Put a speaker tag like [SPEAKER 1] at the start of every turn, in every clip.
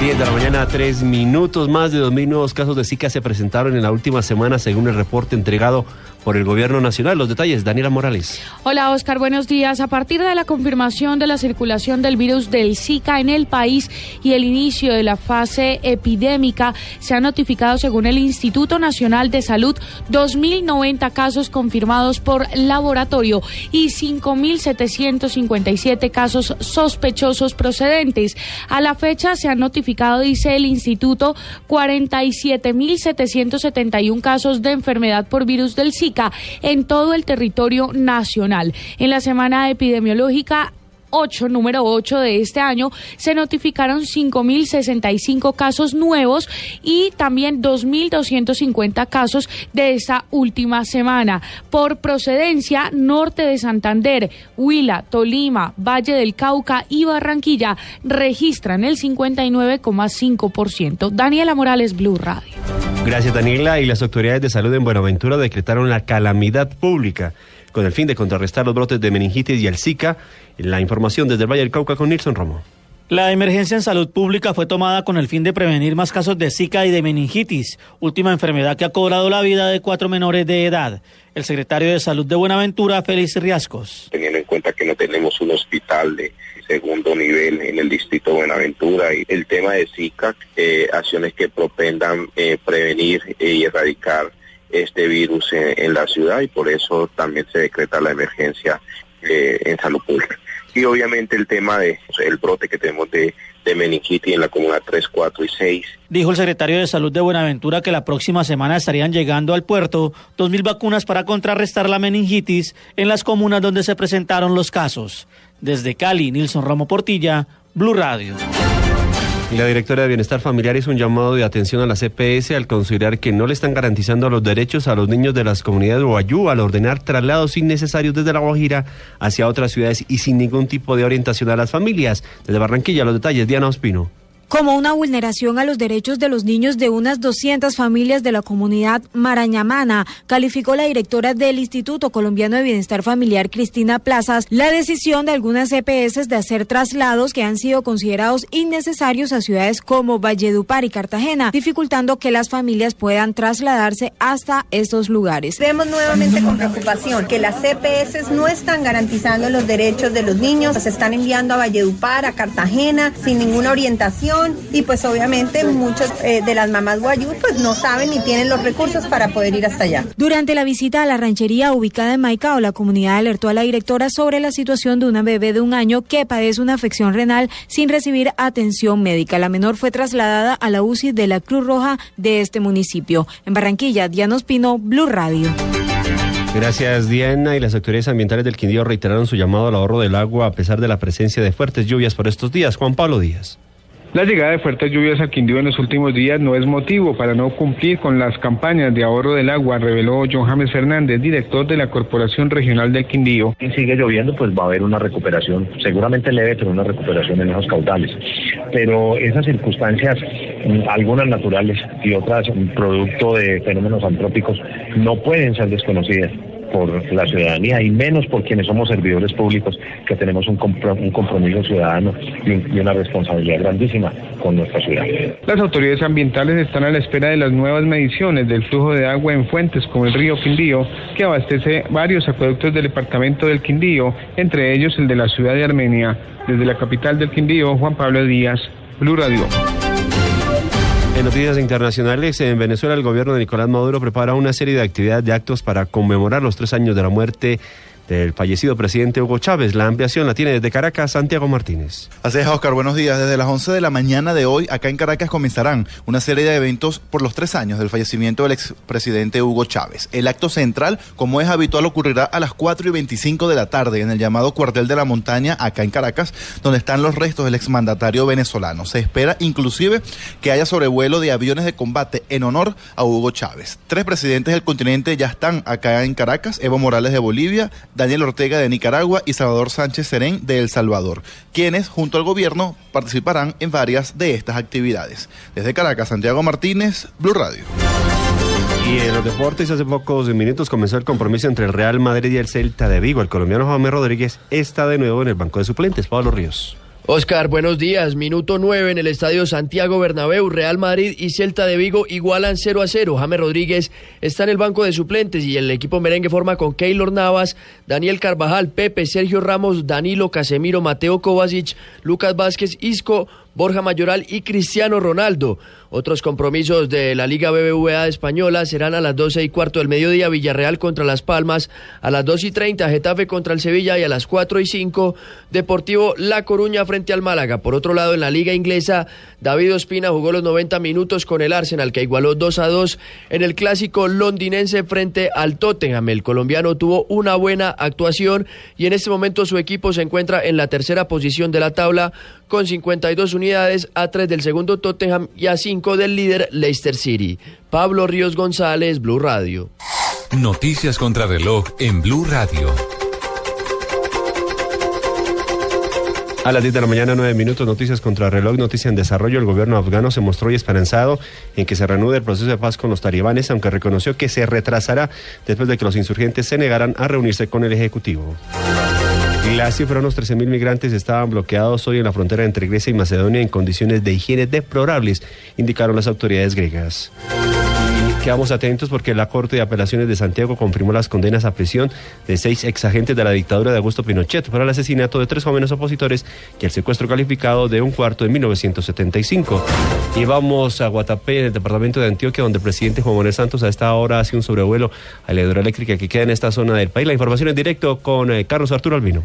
[SPEAKER 1] 10 de la mañana, 3 minutos. Más de 2.000 nuevos casos de Zika se presentaron en la última semana, según el reporte entregado por el Gobierno Nacional. Los detalles, Daniela Morales.
[SPEAKER 2] Hola, Oscar. Buenos días. A partir de la confirmación de la circulación del virus del Zika en el país y el inicio de la fase epidémica, se han notificado, según el Instituto Nacional de Salud, 2.090 casos confirmados por laboratorio y 5.757 casos sospechosos procedentes. A la fecha se han notificado dice el instituto, 47.771 casos de enfermedad por virus del Zika en todo el territorio nacional. En la semana epidemiológica 8, número 8 de este año, se notificaron 5.065 casos nuevos y también 2.250 casos de esta última semana. Por procedencia, norte de Santander, Huila, Tolima, Valle del Cauca y Barranquilla registran el 59,5%. Daniela Morales, Blue Radio.
[SPEAKER 1] Gracias, Daniela. Y las autoridades de salud en Buenaventura decretaron la calamidad pública con el fin de contrarrestar los brotes de meningitis y el Zika. La información desde el Valle del Cauca con Nilson Romo.
[SPEAKER 3] La emergencia en salud pública fue tomada con el fin de prevenir más casos de Zika y de meningitis, última enfermedad que ha cobrado la vida de cuatro menores de edad. El secretario de Salud de Buenaventura, Félix Riascos.
[SPEAKER 4] Teniendo en cuenta que no tenemos un hospital de segundo nivel en el distrito de Buenaventura y el tema de Zika, eh, acciones que propendan eh, prevenir y erradicar este virus en, la ciudad y por eso también se decreta la emergencia eh, en salud pública. Y obviamente el tema de el brote que tenemos de, de meningitis en la comuna 3, 4 y 6.
[SPEAKER 3] Dijo el secretario de Salud de Buenaventura que la próxima semana estarían llegando al puerto 2.000 vacunas para contrarrestar la meningitis en las comunas donde se presentaron los casos. Desde Cali, Nilson Romo Portilla, Blue Radio.
[SPEAKER 1] La directora de Bienestar Familiar hizo un llamado de atención a la CPS al considerar que no le están garantizando los derechos a los niños de las comunidades de Guayú al ordenar traslados innecesarios desde La Guajira hacia otras ciudades y sin ningún tipo de orientación a las familias. Desde Barranquilla, los detalles, Diana Ospino
[SPEAKER 5] como una vulneración a los derechos de los niños de unas 200 familias de la comunidad marañamana, calificó la directora del Instituto Colombiano de Bienestar Familiar, Cristina Plazas, la decisión de algunas EPS de hacer traslados que han sido considerados innecesarios a ciudades como Valledupar y Cartagena, dificultando que las familias puedan trasladarse hasta estos lugares.
[SPEAKER 6] Vemos nuevamente con preocupación que las EPS no están garantizando los derechos de los niños, se están enviando a Valledupar, a Cartagena, sin ninguna orientación y pues obviamente muchas eh, de las mamás guayú pues no saben ni tienen los recursos para poder ir hasta allá.
[SPEAKER 5] Durante la visita a la ranchería ubicada en Maicao, la comunidad alertó a la directora sobre la situación de una bebé de un año que padece una afección renal sin recibir atención médica. La menor fue trasladada a la UCI de la Cruz Roja de este municipio. En Barranquilla, Diana Ospino, Blue Radio.
[SPEAKER 1] Gracias, Diana. Y las autoridades ambientales del Quindío reiteraron su llamado al ahorro del agua a pesar de la presencia de fuertes lluvias por estos días. Juan Pablo Díaz.
[SPEAKER 7] La llegada de fuertes lluvias al Quindío en los últimos días no es motivo para no cumplir con las campañas de ahorro del agua, reveló John James Fernández, director de la Corporación Regional del Quindío.
[SPEAKER 8] Si sigue lloviendo, pues va a haber una recuperación, seguramente leve, pero una recuperación en esos caudales. Pero esas circunstancias, mm, algunas naturales y otras mm, producto de fenómenos antrópicos, no pueden ser desconocidas por la ciudadanía y menos por quienes somos servidores públicos que tenemos un, un compromiso ciudadano y, una responsabilidad grandísima con nuestra ciudad.
[SPEAKER 7] Las autoridades ambientales están a la espera de las nuevas mediciones del flujo de agua en fuentes como el río Quindío, que abastece varios acueductos del departamento del Quindío, entre ellos el de la ciudad de Armenia. Desde la capital del Quindío, Juan Pablo Díaz, Blue Radio.
[SPEAKER 1] En noticias internacionales, en Venezuela el gobierno de Nicolás Maduro prepara una serie de actividades de actos para conmemorar los tres años de la muerte del fallecido presidente Hugo Chávez. La ampliación la tiene desde Caracas Santiago Martínez.
[SPEAKER 9] Así es, Oscar, buenos días. Desde las 11 de la mañana de hoy, acá en Caracas comenzarán una serie de eventos por los tres años del fallecimiento del expresidente Hugo Chávez. El acto central, como es habitual, ocurrirá a las 4 y 25 de la tarde en el llamado Cuartel de la Montaña, acá en Caracas, donde están los restos del exmandatario venezolano. Se espera inclusive que haya sobrevuelo de aviones de combate en honor a Hugo Chávez. Tres presidentes del continente ya están acá en Caracas, Evo Morales de Bolivia, Daniel Ortega de Nicaragua y Salvador Sánchez Serén de El Salvador, quienes junto al gobierno participarán en varias de estas actividades. Desde Caracas, Santiago Martínez, Blue Radio.
[SPEAKER 1] Y en los deportes, hace pocos minutos comenzó el compromiso entre el Real Madrid y el Celta de Vigo. El colombiano Jaime Rodríguez está de nuevo en el banco de suplentes. Pablo Ríos.
[SPEAKER 10] Oscar, buenos días. Minuto 9 en el estadio Santiago Bernabéu. Real Madrid y Celta de Vigo igualan 0 a 0. James Rodríguez está en el banco de suplentes y el equipo merengue forma con Keylor Navas, Daniel Carvajal, Pepe, Sergio Ramos, Danilo, Casemiro, Mateo Kovacic, Lucas Vázquez, Isco, Borja Mayoral y Cristiano Ronaldo. Otros compromisos de la Liga BBVA española serán a las 12 y cuarto del mediodía Villarreal contra Las Palmas, a las 2 y 30 Getafe contra el Sevilla y a las 4 y 5 Deportivo La Coruña frente al Málaga. Por otro lado, en la Liga Inglesa, David Ospina jugó los 90 minutos con el Arsenal que igualó 2 a 2 en el clásico londinense frente al Tottenham. El colombiano tuvo una buena actuación y en este momento su equipo se encuentra en la tercera posición de la tabla con 52 unidades a 3 del segundo Tottenham y a 5 del líder Leicester City. Pablo Ríos González, Blue Radio.
[SPEAKER 11] Noticias contra reloj en Blue Radio.
[SPEAKER 1] A las 10 de la mañana, 9 minutos, noticias contra reloj, noticia en desarrollo. El gobierno afgano se mostró hoy esperanzado en que se reanude el proceso de paz con los talibanes, aunque reconoció que se retrasará después de que los insurgentes se negaran a reunirse con el Ejecutivo. La cifra de unos 13.000 migrantes estaban bloqueados hoy en la frontera entre Grecia y Macedonia en condiciones de higiene deplorables, indicaron las autoridades griegas. Quedamos atentos porque la Corte de Apelaciones de Santiago confirmó las condenas a prisión de seis exagentes de la dictadura de Augusto Pinochet por el asesinato de tres jóvenes opositores y el secuestro calificado de un cuarto en 1975. Y vamos a Guatapé, en el departamento de Antioquia, donde el presidente Juan Manuel Santos a esta hora hace un sobrevuelo a la hidroeléctrica que queda en esta zona del país. La información en directo con eh, Carlos Arturo Albino.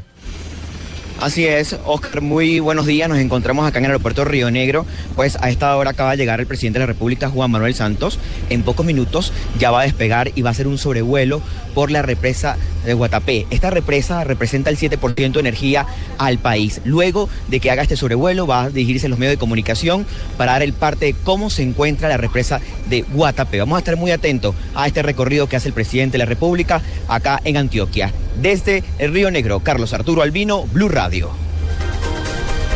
[SPEAKER 12] Así es, Oscar, muy buenos días. Nos encontramos acá en el aeropuerto Río Negro. Pues a esta hora acaba de llegar el presidente de la República, Juan Manuel Santos. En pocos minutos ya va a despegar y va a hacer un sobrevuelo por la represa de Guatapé. Esta represa representa el 7% de energía al país. Luego de que haga este sobrevuelo, va a dirigirse a los medios de comunicación para dar el parte de cómo se encuentra la represa de Guatapé. Vamos a estar muy atentos a este recorrido que hace el presidente de la República acá en Antioquia. Desde el Río Negro, Carlos Arturo Albino, Blue Radio.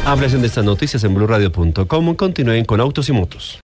[SPEAKER 1] Ampliación de estas noticias en blueradio.com. Continúen con Autos y Motos.